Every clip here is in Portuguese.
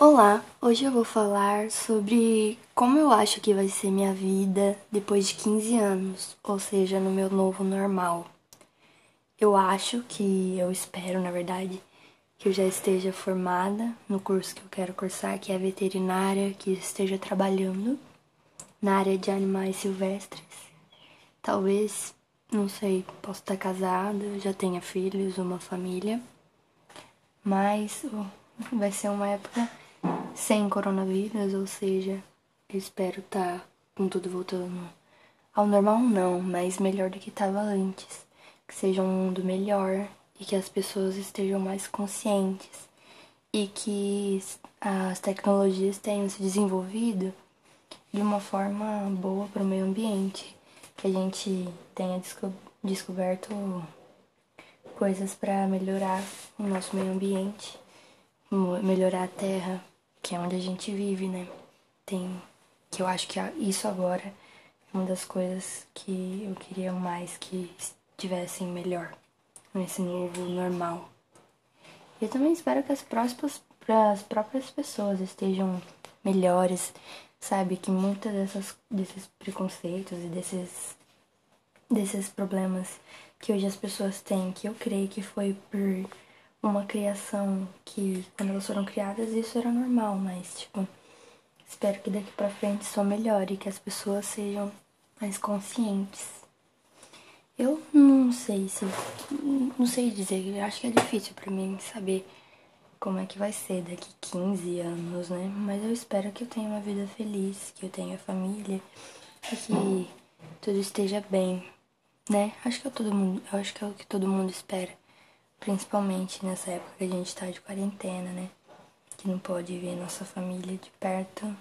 Olá, hoje eu vou falar sobre como eu acho que vai ser minha vida depois de 15 anos, ou seja, no meu novo normal. Eu acho que, eu espero na verdade, que eu já esteja formada no curso que eu quero cursar, que é veterinária, que esteja trabalhando na área de animais silvestres. Talvez, não sei, posso estar casada, já tenha filhos, uma família, mas vai ser uma época sem coronavírus, ou seja, eu espero estar tá com tudo voltando ao normal não, mas melhor do que estava antes, que seja um mundo melhor e que as pessoas estejam mais conscientes e que as tecnologias tenham se desenvolvido de uma forma boa para o meio ambiente, que a gente tenha desco descoberto coisas para melhorar o nosso meio ambiente melhorar a terra, que é onde a gente vive, né? Tem que eu acho que isso agora é uma das coisas que eu queria mais que estivessem melhor nesse novo normal. Eu também espero que as próximas as próprias pessoas estejam melhores, sabe? Que muitas dessas desses preconceitos e desses desses problemas que hoje as pessoas têm, que eu creio que foi por uma criação que, quando elas foram criadas, isso era normal, mas, tipo, espero que daqui pra frente só melhore, que as pessoas sejam mais conscientes. Eu não sei se. Não sei dizer, acho que é difícil para mim saber como é que vai ser daqui 15 anos, né? Mas eu espero que eu tenha uma vida feliz, que eu tenha família e que tudo esteja bem, né? Acho que é todo mundo, acho que é o que todo mundo espera. Principalmente nessa época que a gente tá de quarentena, né? Que não pode ver nossa família de perto,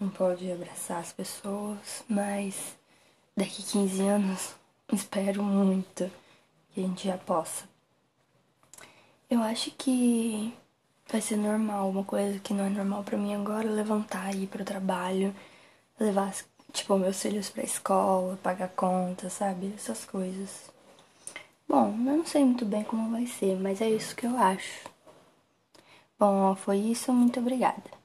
não pode abraçar as pessoas, mas daqui 15 anos espero muito que a gente já possa. Eu acho que vai ser normal, uma coisa que não é normal para mim agora, levantar e ir pro trabalho, levar, tipo, meus filhos pra escola, pagar conta, sabe? Essas coisas. Bom, eu não sei muito bem como vai ser, mas é isso que eu acho. Bom, foi isso, muito obrigada.